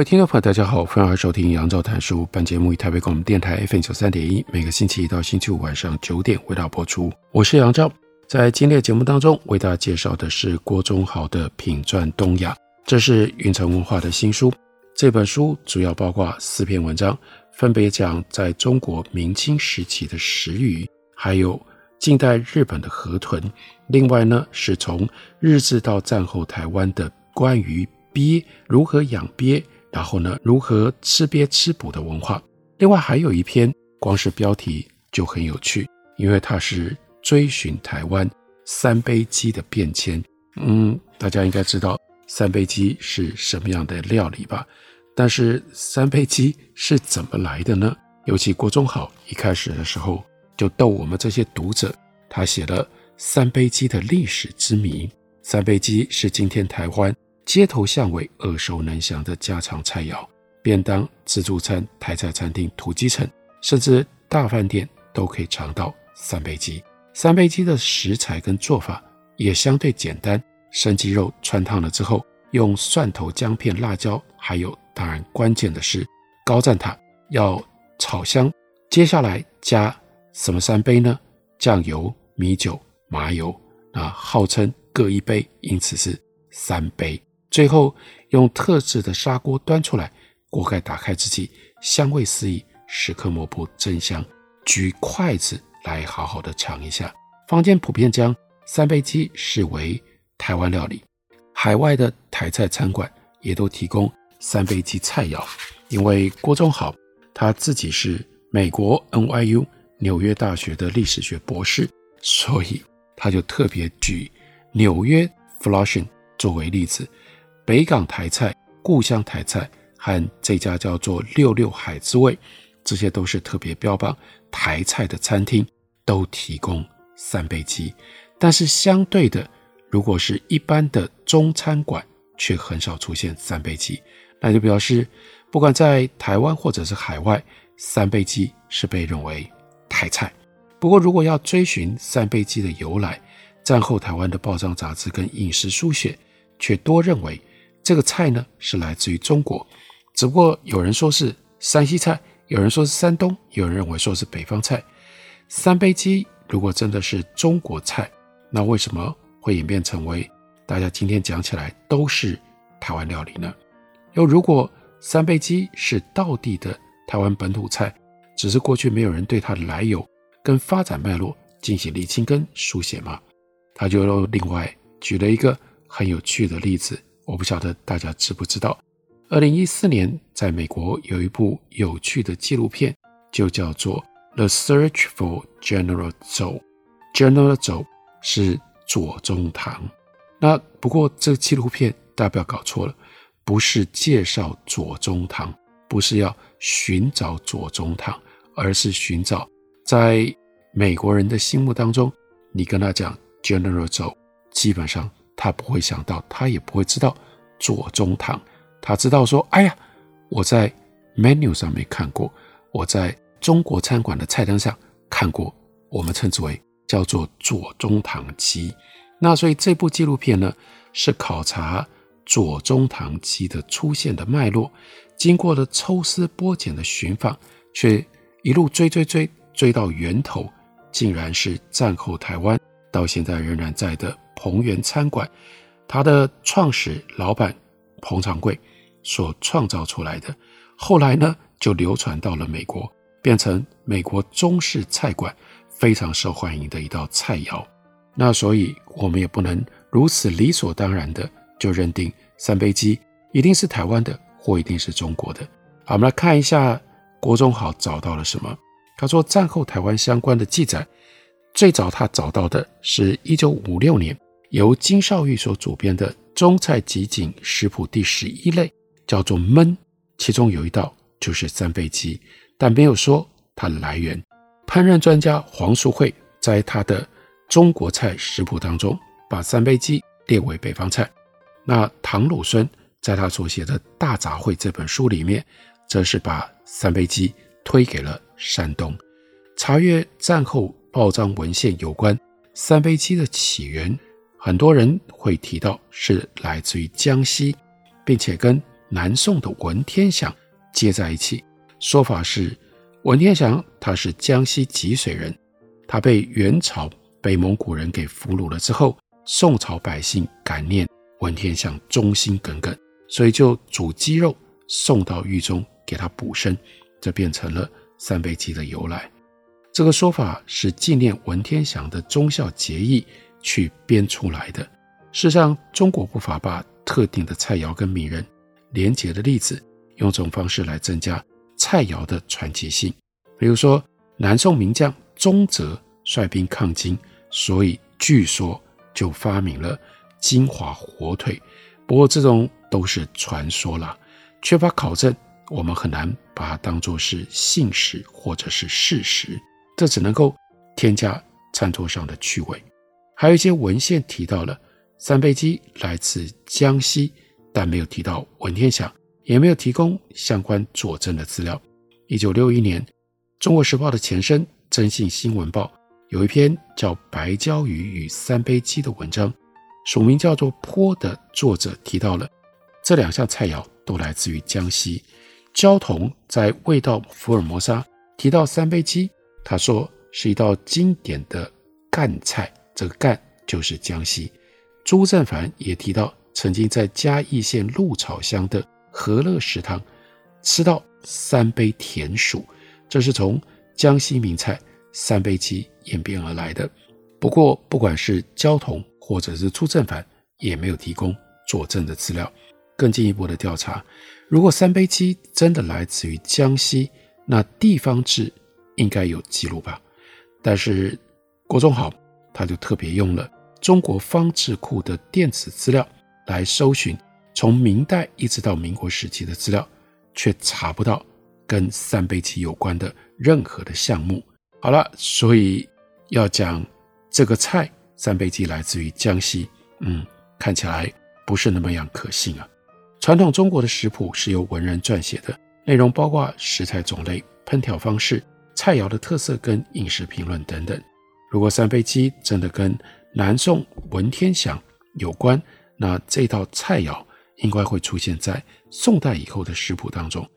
位听众朋友，大家好，欢迎收听杨照谈书。本节目以台北广播电台 FM 九三点一，每个星期一到星期五晚上九点为大家播出。我是杨照，在今天的节目当中为大家介绍的是郭忠豪的《品传东亚》，这是云城文化的新书。这本书主要包括四篇文章，分别讲在中国明清时期的食鱼，还有近代日本的河豚。另外呢，是从日治到战后台湾的关于鳖如何养鳖。然后呢，如何吃鳖吃补的文化？另外还有一篇，光是标题就很有趣，因为它是追寻台湾三杯鸡的变迁。嗯，大家应该知道三杯鸡是什么样的料理吧？但是三杯鸡是怎么来的呢？尤其郭宗豪一开始的时候就逗我们这些读者，他写了三杯鸡的历史之谜。三杯鸡是今天台湾。街头巷尾耳熟能详的家常菜肴，便当、自助餐、台菜餐厅、土鸡城，甚至大饭店都可以尝到三杯鸡。三杯鸡的食材跟做法也相对简单，生鸡肉汆烫了之后，用蒜头、姜片、辣椒，还有当然关键的是高赞塔要炒香。接下来加什么三杯呢？酱油、米酒、麻油啊，号称各一杯，因此是三杯。最后用特制的砂锅端出来，锅盖打开之际，香味四溢，食客莫不争相举筷子来好好的尝一下。坊间普遍将三杯鸡视为台湾料理，海外的台菜餐馆也都提供三杯鸡菜肴。因为郭宗豪他自己是美国 NYU 纽约大学的历史学博士，所以他就特别举纽约 Flushing 作为例子。北港台菜、故乡台菜和这家叫做六六海之味，这些都是特别标榜台菜的餐厅，都提供三杯鸡。但是相对的，如果是一般的中餐馆，却很少出现三杯鸡，那就表示不管在台湾或者是海外，三杯鸡是被认为台菜。不过，如果要追寻三杯鸡的由来，战后台湾的报章杂志跟饮食书写却多认为。这个菜呢是来自于中国，只不过有人说是山西菜，有人说是山东，有人认为说是北方菜。三杯鸡如果真的是中国菜，那为什么会演变成为大家今天讲起来都是台湾料理呢？又如果三杯鸡是道地的台湾本土菜，只是过去没有人对它的来由跟发展脉络进行厘清跟书写吗？他就另外举了一个很有趣的例子。我不晓得大家知不知道，二零一四年在美国有一部有趣的纪录片，就叫做《The Search for General Zhou》。General Zhou 是左宗棠。那不过这个纪录片大家不要搞错了，不是介绍左宗棠，不是要寻找左宗棠，而是寻找在美国人的心目当中，你跟他讲 General Zhou，基本上。他不会想到，他也不会知道左宗棠。他知道说，哎呀，我在 menu 上面看过，我在中国餐馆的菜单上看过，我们称之为叫做左宗棠鸡。那所以这部纪录片呢，是考察左宗棠鸡的出现的脉络，经过了抽丝剥茧的寻访，却一路追追追追到源头，竟然是战后台湾到现在仍然在的。宏源餐馆，它的创始老板彭长贵所创造出来的，后来呢就流传到了美国，变成美国中式菜馆非常受欢迎的一道菜肴。那所以我们也不能如此理所当然的就认定三杯鸡一定是台湾的或一定是中国的。好，我们来看一下郭宗豪找到了什么。他说战后台湾相关的记载，最早他找到的是一九五六年。由金绍玉所主编的《中菜集锦食谱》第十一类，叫做焖，其中有一道就是三杯鸡，但没有说它的来源。烹饪专家黄淑慧在他的《中国菜食谱》当中，把三杯鸡列为北方菜。那唐鲁孙在他所写的《大杂烩》这本书里面，则是把三杯鸡推给了山东。查阅战后报章文献有关三杯鸡的起源，很多人会提到是来自于江西，并且跟南宋的文天祥接在一起。说法是。文天祥他是江西吉水人，他被元朝北蒙古人给俘虏了之后，宋朝百姓感念文天祥忠心耿耿，所以就煮鸡肉送到狱中给他补身，这变成了三杯鸡的由来。这个说法是纪念文天祥的忠孝节义去编出来的。事实上，中国不乏把特定的菜肴跟名人连结的例子，用这种方式来增加。菜肴的传奇性，比如说南宋名将宗泽率兵抗金，所以据说就发明了金华火腿。不过这种都是传说啦，缺乏考证，我们很难把它当作是信史或者是事实。这只能够添加餐桌上的趣味。还有一些文献提到了三杯鸡来自江西，但没有提到文天祥。也没有提供相关佐证的资料。一九六一年，《中国时报》的前身《征信新闻报》有一篇叫《白椒鱼与三杯鸡》的文章，署名叫做“坡”的作者提到了这两项菜肴都来自于江西。焦桐在《味道福尔摩沙》提到三杯鸡，他说是一道经典的赣菜，这个赣就是江西。朱振凡也提到曾经在嘉义县鹿草乡的。和乐食堂吃到三杯田鼠，这是从江西名菜三杯鸡演变而来的。不过，不管是焦桐或者是朱振凡，也没有提供佐证的资料。更进一步的调查，如果三杯鸡真的来自于江西，那地方志应该有记录吧？但是郭宗豪他就特别用了中国方志库的电子资料来搜寻。从明代一直到民国时期的资料，却查不到跟三杯鸡有关的任何的项目。好了，所以要讲这个菜三杯鸡来自于江西，嗯，看起来不是那么样可信啊。传统中国的食谱是由文人撰写的，内容包括食材种类、烹调方式、菜肴的特色跟饮食评论等等。如果三杯鸡真的跟南宋文天祥有关，那这道菜肴。应该会出现在宋代以后的食谱当中，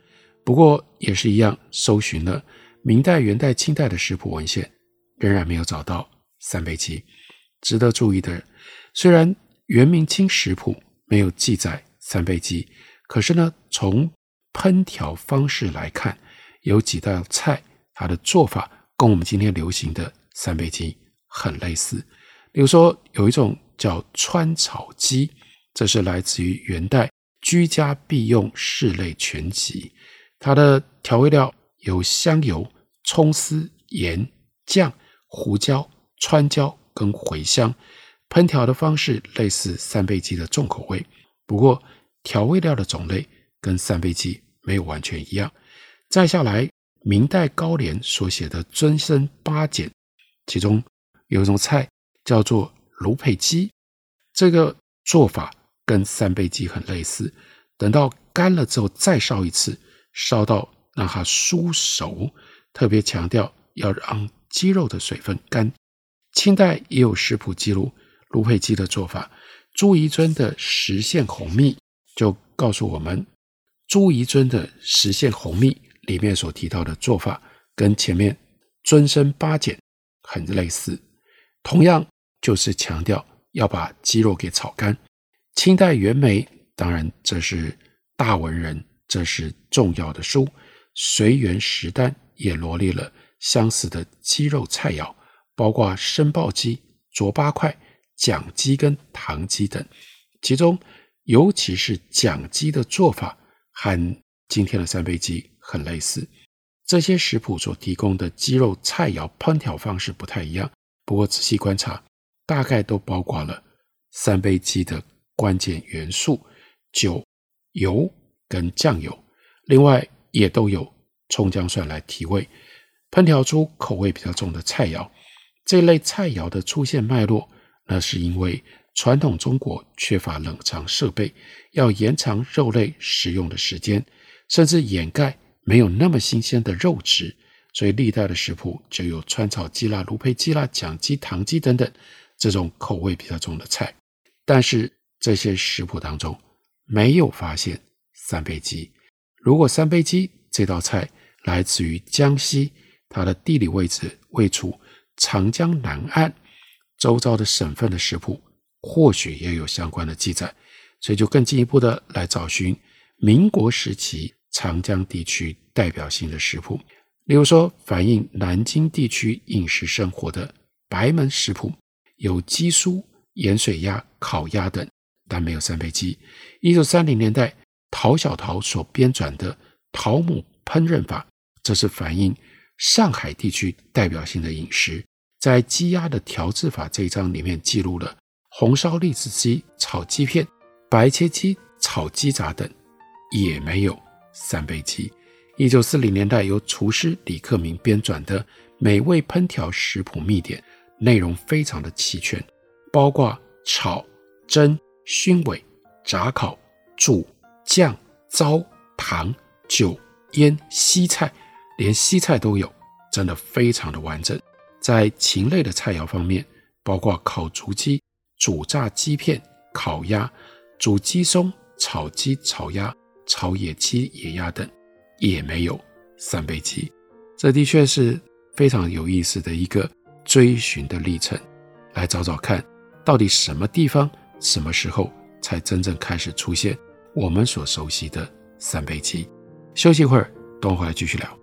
不过也是一样，搜寻了明代、元代、清代的食谱文献，仍然没有找到三杯鸡。值得注意的，虽然元明清食谱没有记载三杯鸡，可是呢，从烹调方式来看，有几道菜它的做法跟我们今天流行的三杯鸡很类似。比如说，有一种叫川炒鸡。这是来自于元代居家必用室类全集，它的调味料有香油、葱丝、盐、酱、胡椒、川椒跟茴香，烹调的方式类似三杯鸡的重口味，不过调味料的种类跟三杯鸡没有完全一样。再下来，明代高廉所写的《尊生八简》，其中有一种菜叫做芦配鸡，这个做法。跟三杯鸡很类似，等到干了之后再烧一次，烧到让它酥熟，特别强调要让鸡肉的水分干。清代也有食谱记录芦配鸡的做法，朱彝尊的《实县鸿秘》就告诉我们，朱彝尊的《实县鸿秘》里面所提到的做法，跟前面尊生八检很类似，同样就是强调要把鸡肉给炒干。清代袁枚，当然这是大文人，这是重要的书。随园食单也罗列了相似的鸡肉菜肴，包括生爆鸡、啄八块、讲鸡跟糖鸡等。其中，尤其是讲鸡的做法和今天的三杯鸡很类似。这些食谱所提供的鸡肉菜肴烹调方式不太一样，不过仔细观察，大概都包括了三杯鸡的关键元素：酒、油跟酱油。另外，也都有葱姜蒜来提味，烹调出口味比较重的菜肴。这类菜肴的出现脉络，那是因为传统中国缺乏冷藏设备，要延长肉类食用的时间，甚至掩盖没有那么新鲜的肉质，所以历代的食谱就有川炒鸡啦、卤配鸡啦、酱鸡、糖鸡等等这种口味比较重的菜。但是这些食谱当中没有发现三杯鸡。如果三杯鸡这道菜来自于江西，它的地理位置位处长江南岸，周遭的省份的食谱或许也有相关的记载，所以就更进一步的来找寻民国时期长江地区代表性的食谱，例如说反映南京地区饮食生活的白门食谱，有鸡酥、盐水鸭、烤鸭等，但没有三杯鸡。一九三零年代，陶小陶所编纂的《陶母烹饪法》，这是反映上海地区代表性的饮食。在鸡鸭的调制法这一章里面，记录了红烧栗子鸡炒鸡片、白切鸡炒鸡杂等，也没有三杯鸡。一九四零年代，由厨师李克明编撰的《美味烹调食谱秘典》，内容非常的齐全。包括炒、蒸、熏、尾、炸、烤、煮、酱、糟、糖、酒、腌、西菜，连西菜都有，真的非常的完整。在禽类的菜肴方面，包括烤竹鸡、煮炸鸡片、烤鸭、煮鸡松、炒鸡、炒鸭、草野鸡、野鸭等，也没有三杯鸡。这的确是非常有意思的一个追寻的历程，来找找看。到底什么地方、什么时候才真正开始出现我们所熟悉的三杯鸡？休息一会儿，等我回来继续聊。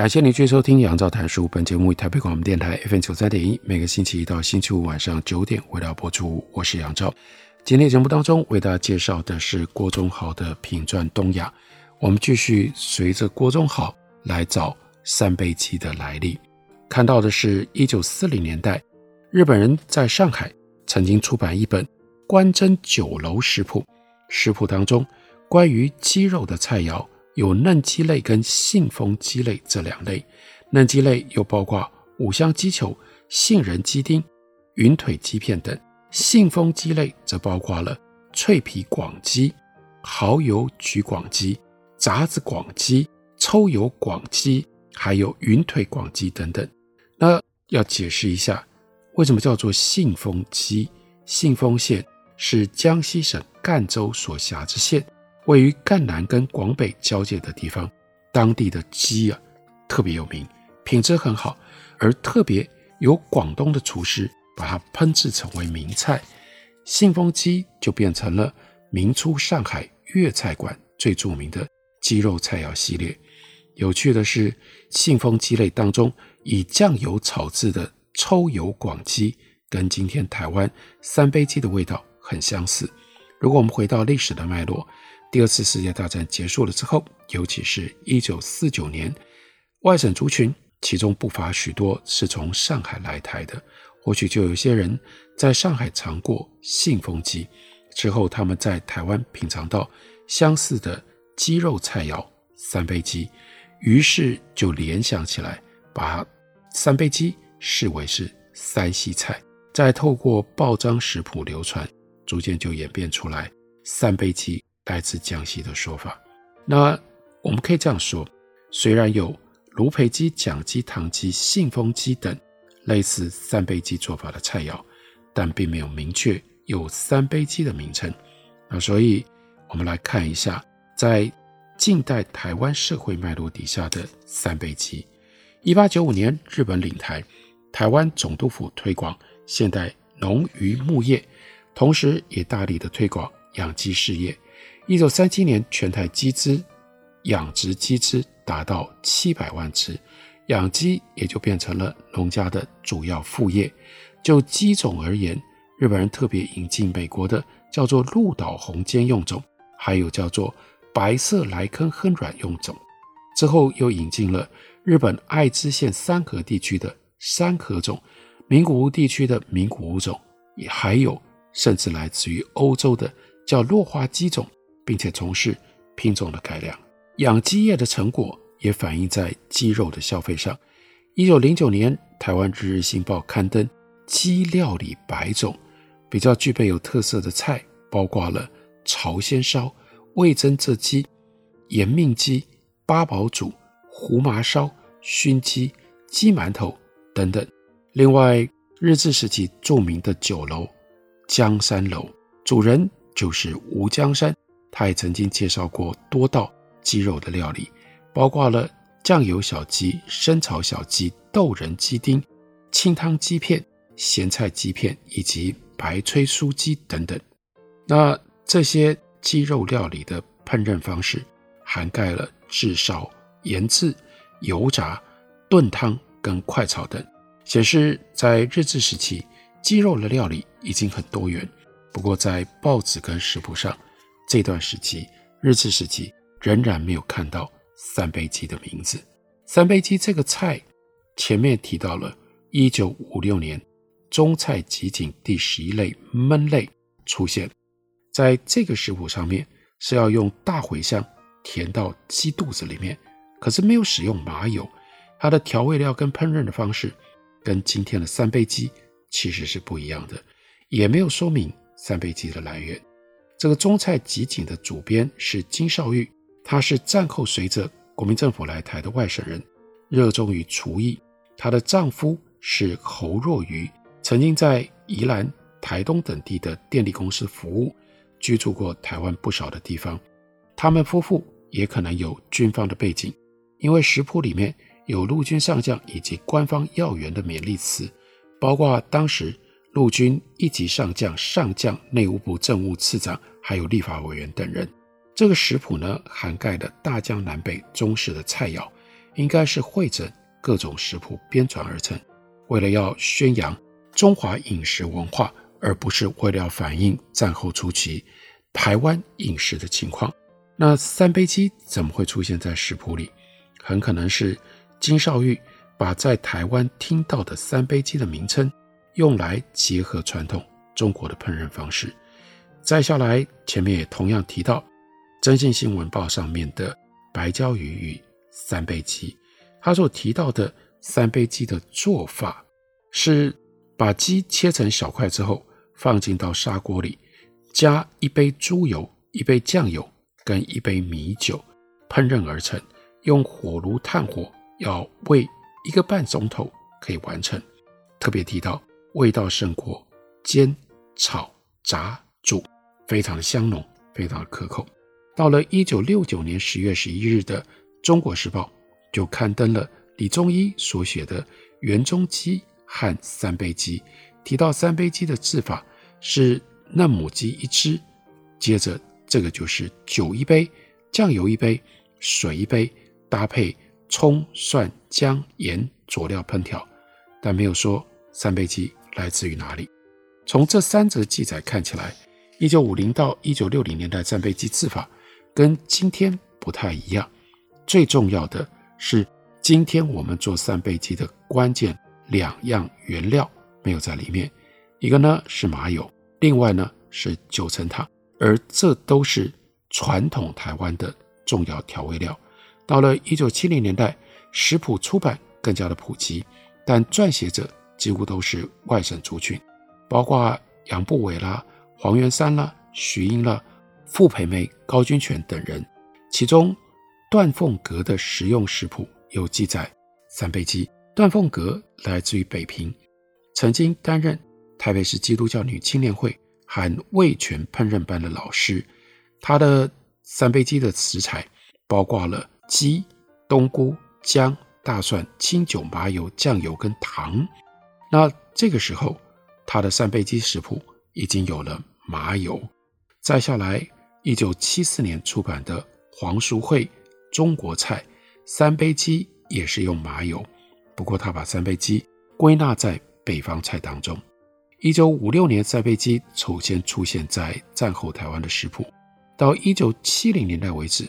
感谢您继续收听《杨照谈书》。本节目以台北广播电台 FM 九三点一，每个星期一到星期五晚上九点为大家播出。我是杨照。今天节目当中为大家介绍的是郭宗豪的品传东亚。我们继续随着郭宗豪来找三杯鸡的来历。看到的是一九四零年代，日本人在上海曾经出版一本《关珍酒楼食谱》，食谱当中关于鸡肉的菜肴。有嫩鸡类跟信丰鸡类这两类，嫩鸡类又包括五香鸡球、杏仁鸡丁、云腿鸡片等；信丰鸡类则包括了脆皮广鸡、蚝油焗广鸡、炸子广鸡、抽油广鸡，还有云腿广鸡等等。那要解释一下，为什么叫做信丰鸡？信丰县是江西省赣州所辖之县。位于赣南跟广北交界的地方，当地的鸡啊特别有名，品质很好，而特别由广东的厨师把它烹制成为名菜，信丰鸡就变成了明初上海粤菜馆最著名的鸡肉菜肴系列。有趣的是，信丰鸡类当中以酱油炒制的抽油广鸡，跟今天台湾三杯鸡的味道很相似。如果我们回到历史的脉络，第二次世界大战结束了之后，尤其是一九四九年，外省族群，其中不乏许多是从上海来台的，或许就有些人在上海尝过信丰鸡，之后他们在台湾品尝到相似的鸡肉菜肴三杯鸡，于是就联想起来，把三杯鸡视为是山西菜。再透过报章食谱流传，逐渐就演变出来三杯鸡。来自江西的说法，那我们可以这样说：虽然有卢培鸡、蒋鸡、唐鸡、信丰鸡等类似三杯鸡做法的菜肴，但并没有明确有三杯鸡的名称。那所以，我们来看一下在近代台湾社会脉络底下的三杯鸡。一八九五年，日本领台，台湾总督府推广现代农渔牧业，同时也大力的推广养鸡事业。一九三七年，全台鸡只养殖鸡只达到七百万只，养鸡也就变成了农家的主要副业。就鸡种而言，日本人特别引进美国的叫做鹿岛红尖用种，还有叫做白色莱坑亨软用种。之后又引进了日本爱知县三河地区的山河种，名古屋地区的名古屋种，也还有甚至来自于欧洲的叫落花鸡种。并且从事品种的改良，养鸡业的成果也反映在鸡肉的消费上。一九零九年，台湾日日新报刊登鸡料理百种，比较具备有特色的菜，包括了朝鲜烧、味噌渍鸡、盐命鸡、八宝煮、胡麻烧、熏鸡、鸡馒头等等。另外，日治时期著名的酒楼江山楼，主人就是吴江山。他也曾经介绍过多道鸡肉的料理，包括了酱油小鸡、生炒小鸡、豆仁鸡丁、清汤鸡片、咸菜鸡片以及白炊酥鸡等等。那这些鸡肉料理的烹饪方式，涵盖了炙烧、腌制、油炸、炖汤跟快炒等，显示在日治时期，鸡肉的料理已经很多元。不过在报纸跟食谱上，这段时期，日治时期仍然没有看到三杯鸡的名字。三杯鸡这个菜，前面提到了，一九五六年中菜集锦第十一类焖类出现，在这个食谱上面是要用大茴香填到鸡肚子里面，可是没有使用麻油，它的调味料跟烹饪的方式跟今天的三杯鸡其实是不一样的，也没有说明三杯鸡的来源。这个中菜集锦的主编是金绍玉，她是战后随着国民政府来台的外省人，热衷于厨艺。她的丈夫是侯若愚，曾经在宜兰、台东等地的电力公司服务，居住过台湾不少的地方。他们夫妇也可能有军方的背景，因为食谱里面有陆军上将以及官方要员的勉励词，包括当时陆军一级上将、上将、内务部政务次长。还有立法委员等人，这个食谱呢，涵盖了大江南北中式的菜肴，应该是汇整各种食谱编纂而成，为了要宣扬中华饮食文化，而不是为了要反映战后初期台湾饮食的情况。那三杯鸡怎么会出现在食谱里？很可能是金绍玉把在台湾听到的三杯鸡的名称，用来结合传统中国的烹饪方式。再下来，前面也同样提到《征信新闻报》上面的白椒鱼与三杯鸡，他所提到的三杯鸡的做法是把鸡切成小块之后，放进到砂锅里，加一杯猪油、一杯酱油跟一杯米酒烹饪而成，用火炉炭火要煨一个半钟头可以完成。特别提到味道胜过煎、炒、炸。煮非常的香浓，非常的可口。到了一九六九年十月十一日的《中国时报》，就刊登了李中一所写的《元中鸡和三杯鸡》，提到三杯鸡的制法是嫩母鸡一只，接着这个就是酒一杯，酱油一杯，水一杯，搭配葱、蒜、姜、盐佐料烹调，但没有说三杯鸡来自于哪里。从这三则记载看起来，一九五零到一九六零年代三杯鸡制法跟今天不太一样。最重要的是，今天我们做三杯鸡的关键两样原料没有在里面，一个呢是麻油，另外呢是九层塔，而这都是传统台湾的重要调味料。到了一九七零年代，食谱出版更加的普及，但撰写者几乎都是外省族群。包括杨步伟啦、黄元山啦、徐英啦、傅培梅、高君全等人。其中，段凤阁的食用食谱有记载三杯鸡。段凤阁来自于北平，曾经担任台北市基督教女青年会含味全烹饪班的老师。他的三杯鸡的食材包括了鸡、冬菇、姜、大蒜、清酒、麻油、酱油跟糖。那这个时候。他的三杯鸡食谱已经有了麻油，再下来，一九七四年出版的黄淑惠中国菜三杯鸡也是用麻油，不过他把三杯鸡归纳在北方菜当中。一九五六年三杯鸡首先出现在战后台湾的食谱，到一九七零年代为止，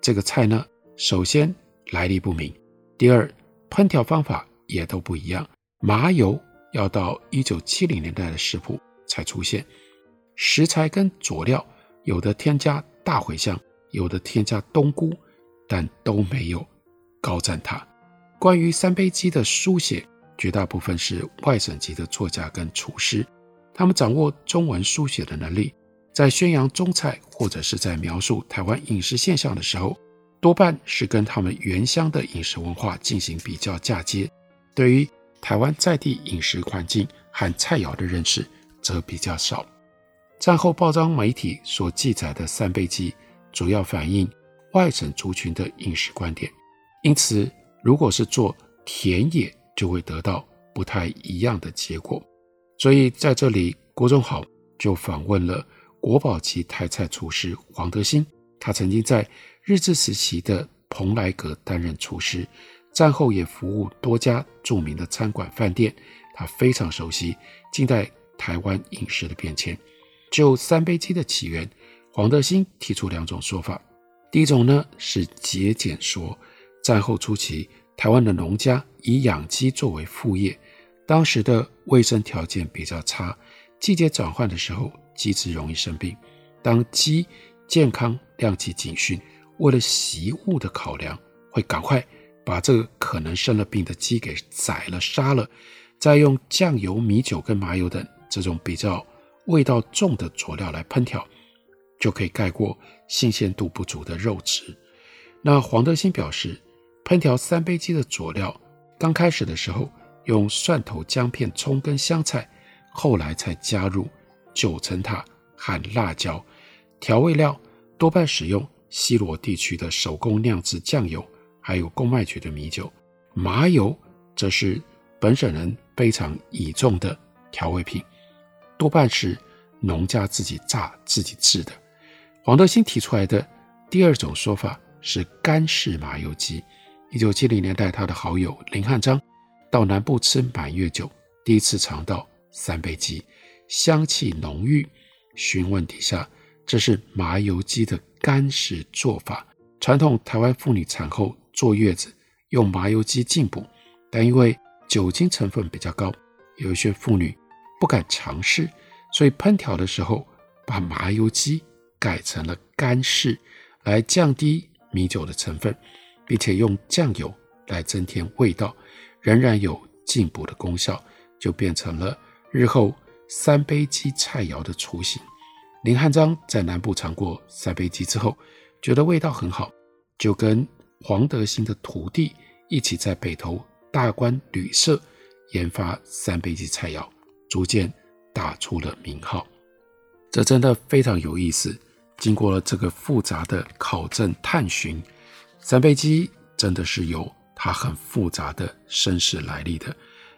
这个菜呢，首先来历不明，第二烹调方法也都不一样，麻油。要到一九七零年代的食谱才出现，食材跟佐料有的添加大茴香，有的添加冬菇，但都没有高赞它。关于三杯鸡的书写，绝大部分是外省籍的作家跟厨师，他们掌握中文书写的能力，在宣扬中菜或者是在描述台湾饮食现象的时候，多半是跟他们原乡的饮食文化进行比较嫁接。对于台湾在地饮食环境和菜肴的认识则比较少。战后报章媒体所记载的三杯鸡，主要反映外省族群的饮食观点。因此，如果是做田野，就会得到不太一样的结果。所以在这里，郭仲豪就访问了国宝级台菜厨师黄德兴，他曾经在日治时期的蓬莱阁担任厨师。战后也服务多家著名的餐馆饭店，他非常熟悉近代台湾饮食的变迁。就三杯鸡的起源，黄德兴提出两种说法。第一种呢是节俭说，战后初期台湾的农家以养鸡作为副业，当时的卫生条件比较差，季节转换的时候鸡只容易生病。当鸡健康亮起警讯，为了习物的考量，会赶快。把这个可能生了病的鸡给宰了、杀了，再用酱油、米酒跟麻油等这种比较味道重的佐料来烹调，就可以盖过新鲜度不足的肉质。那黄德兴表示，烹调三杯鸡的佐料，刚开始的时候用蒜头、姜片、葱跟香菜，后来才加入九层塔和辣椒。调味料多半使用西螺地区的手工酿制酱油。还有公卖局的米酒，麻油则是本省人非常倚重的调味品，多半是农家自己榨自己制的。黄德兴提出来的第二种说法是干式麻油鸡。一九七零年代，他的好友林汉章到南部吃满月酒，第一次尝到三杯鸡，香气浓郁。询问底下，这是麻油鸡的干式做法，传统台湾妇女产后。坐月子用麻油鸡进补，但因为酒精成分比较高，有一些妇女不敢尝试，所以烹调的时候把麻油鸡改成了干式，来降低米酒的成分，并且用酱油来增添味道，仍然有进补的功效，就变成了日后三杯鸡菜肴的雏形。林汉章在南部尝过三杯鸡之后，觉得味道很好，就跟黄德兴的徒弟一起在北投大观旅社研发三杯鸡菜肴，逐渐打出了名号。这真的非常有意思。经过了这个复杂的考证探寻，三杯鸡真的是有它很复杂的身世来历的。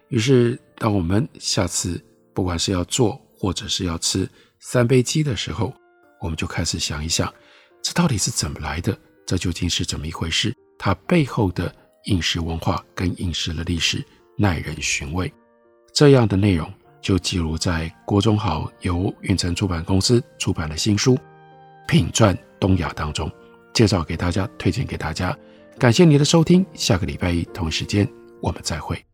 于是，当我们下次不管是要做或者是要吃三杯鸡的时候，我们就开始想一想，这到底是怎么来的？这究竟是怎么一回事？它背后的饮食文化跟饮食的历史耐人寻味。这样的内容就记录在郭忠豪由运城出版公司出版的新书《品传东亚》当中，介绍给大家，推荐给大家。感谢你的收听，下个礼拜一同一时间我们再会。